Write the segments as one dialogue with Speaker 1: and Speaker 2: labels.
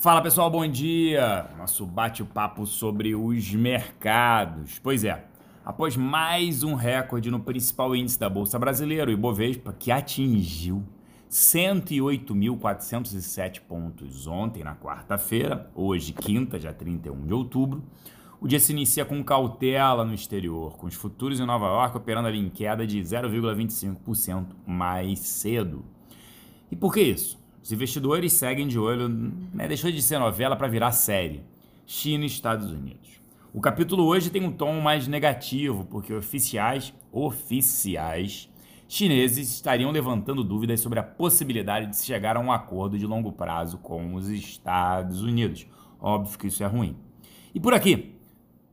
Speaker 1: Fala pessoal, bom dia! Nosso bate-papo sobre os mercados. Pois é, após mais um recorde no principal índice da Bolsa Brasileira, o Ibovespa, que atingiu 108.407 pontos ontem, na quarta-feira, hoje, quinta, dia 31 de outubro. O dia se inicia com cautela no exterior, com os futuros em Nova York operando ali em queda de 0,25% mais cedo. E por que isso? Os investidores seguem de olho, né, deixou de ser novela para virar série. China e Estados Unidos. O capítulo hoje tem um tom mais negativo, porque oficiais, oficiais chineses estariam levantando dúvidas sobre a possibilidade de se chegar a um acordo de longo prazo com os Estados Unidos. Óbvio que isso é ruim. E por aqui?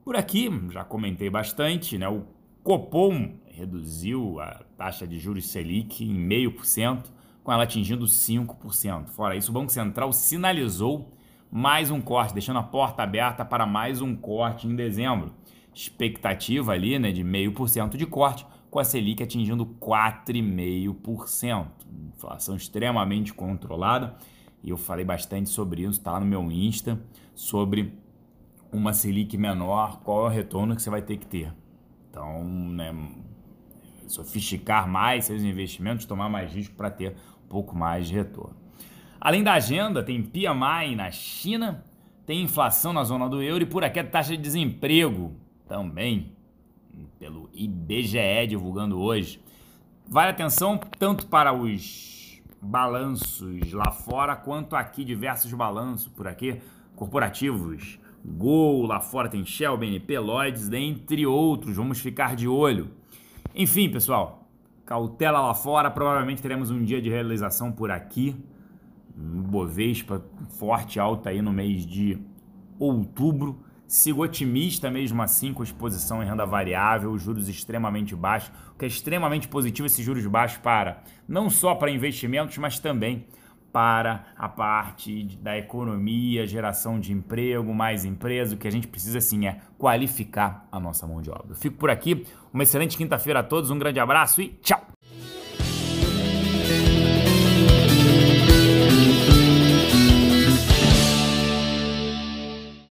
Speaker 1: Por aqui, já comentei bastante, né? O Copom reduziu a taxa de juros Selic em 0,5%, com ela atingindo 5%. Fora isso, o Banco Central sinalizou mais um corte, deixando a porta aberta para mais um corte em dezembro. Expectativa ali né, de 0,5% de corte, com a Selic atingindo 4,5%. Inflação extremamente controlada. E eu falei bastante sobre isso, está no meu Insta, sobre uma Selic menor, qual é o retorno que você vai ter que ter. Então, né, sofisticar mais seus investimentos, tomar mais risco para ter pouco mais de retorno. Além da agenda, tem PMI na China, tem inflação na zona do euro e por aqui a taxa de desemprego também, pelo IBGE divulgando hoje. Vale atenção tanto para os balanços lá fora quanto aqui, diversos balanços por aqui, corporativos. Gol, lá fora tem Shell, BNP, Lloyds, dentre outros. Vamos ficar de olho. Enfim, pessoal, Cautela lá fora, provavelmente teremos um dia de realização por aqui. Bovespa forte alta aí no mês de outubro. Sigo otimista mesmo assim com exposição em renda variável, juros extremamente baixos, o que é extremamente positivo esses juros baixos para não só para investimentos, mas também para a parte da economia, geração de emprego, mais empresa. O que a gente precisa sim é qualificar a nossa mão de obra. Eu fico por aqui. Uma excelente quinta-feira a todos, um grande abraço e tchau!